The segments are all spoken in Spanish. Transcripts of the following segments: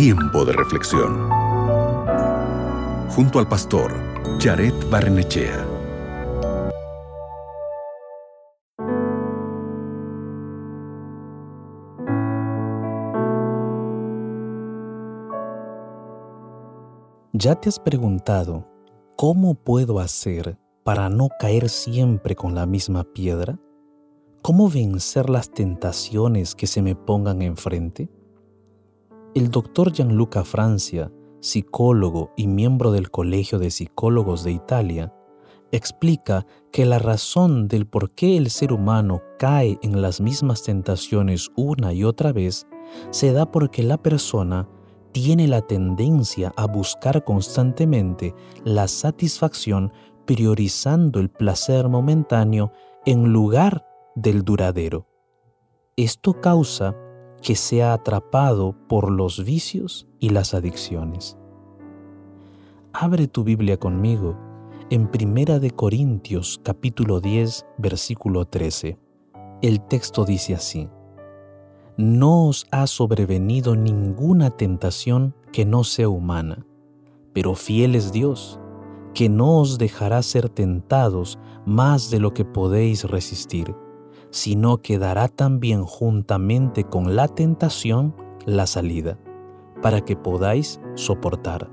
Tiempo de reflexión. Junto al pastor Jared Barnechea. ¿Ya te has preguntado cómo puedo hacer para no caer siempre con la misma piedra? ¿Cómo vencer las tentaciones que se me pongan enfrente? El doctor Gianluca Francia, psicólogo y miembro del Colegio de Psicólogos de Italia, explica que la razón del por qué el ser humano cae en las mismas tentaciones una y otra vez se da porque la persona tiene la tendencia a buscar constantemente la satisfacción priorizando el placer momentáneo en lugar del duradero. Esto causa que sea atrapado por los vicios y las adicciones. Abre tu Biblia conmigo en Primera de Corintios capítulo 10 versículo 13. El texto dice así: No os ha sobrevenido ninguna tentación que no sea humana, pero fiel es Dios, que no os dejará ser tentados más de lo que podéis resistir sino que dará también juntamente con la tentación la salida, para que podáis soportar.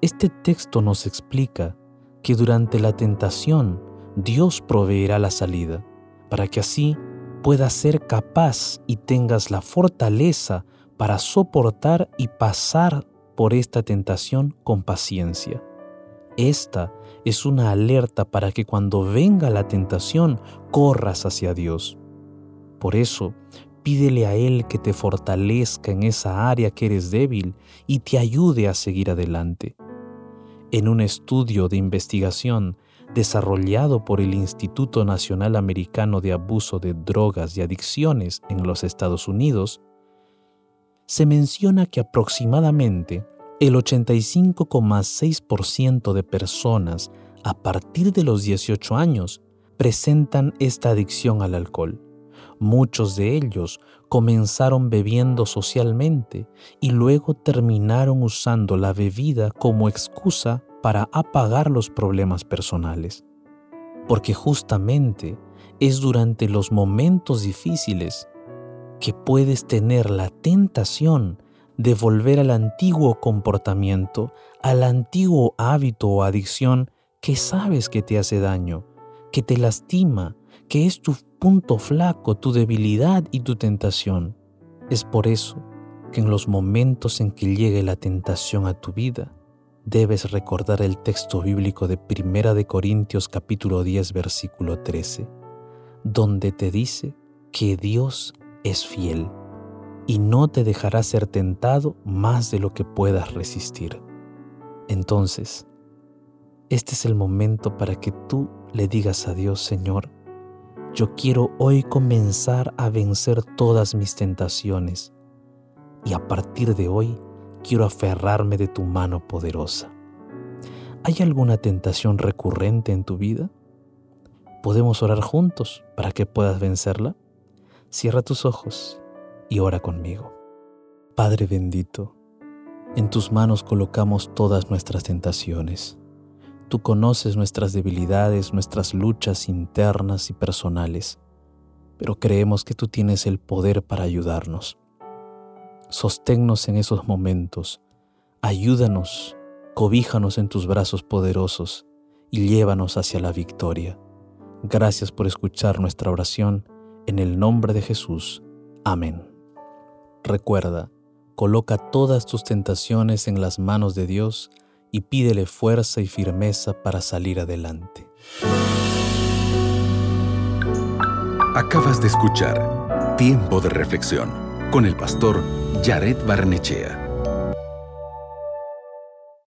Este texto nos explica que durante la tentación Dios proveerá la salida, para que así puedas ser capaz y tengas la fortaleza para soportar y pasar por esta tentación con paciencia. Esta es una alerta para que cuando venga la tentación corras hacia Dios. Por eso, pídele a Él que te fortalezca en esa área que eres débil y te ayude a seguir adelante. En un estudio de investigación desarrollado por el Instituto Nacional Americano de Abuso de Drogas y Adicciones en los Estados Unidos, se menciona que aproximadamente el 85,6% de personas a partir de los 18 años presentan esta adicción al alcohol. Muchos de ellos comenzaron bebiendo socialmente y luego terminaron usando la bebida como excusa para apagar los problemas personales. Porque justamente es durante los momentos difíciles que puedes tener la tentación de volver al antiguo comportamiento, al antiguo hábito o adicción que sabes que te hace daño, que te lastima, que es tu punto flaco, tu debilidad y tu tentación. Es por eso que en los momentos en que llegue la tentación a tu vida, debes recordar el texto bíblico de Primera de Corintios capítulo 10 versículo 13, donde te dice que Dios es fiel y no te dejará ser tentado más de lo que puedas resistir. Entonces, este es el momento para que tú le digas a Dios, Señor, yo quiero hoy comenzar a vencer todas mis tentaciones y a partir de hoy quiero aferrarme de tu mano poderosa. ¿Hay alguna tentación recurrente en tu vida? ¿Podemos orar juntos para que puedas vencerla? Cierra tus ojos y ora conmigo. Padre bendito, en tus manos colocamos todas nuestras tentaciones. Tú conoces nuestras debilidades, nuestras luchas internas y personales, pero creemos que tú tienes el poder para ayudarnos. Sosténnos en esos momentos, ayúdanos, cobíjanos en tus brazos poderosos y llévanos hacia la victoria. Gracias por escuchar nuestra oración en el nombre de Jesús. Amén. Recuerda, coloca todas tus tentaciones en las manos de Dios y pídele fuerza y firmeza para salir adelante. Acabas de escuchar Tiempo de Reflexión con el pastor Jared Barnechea.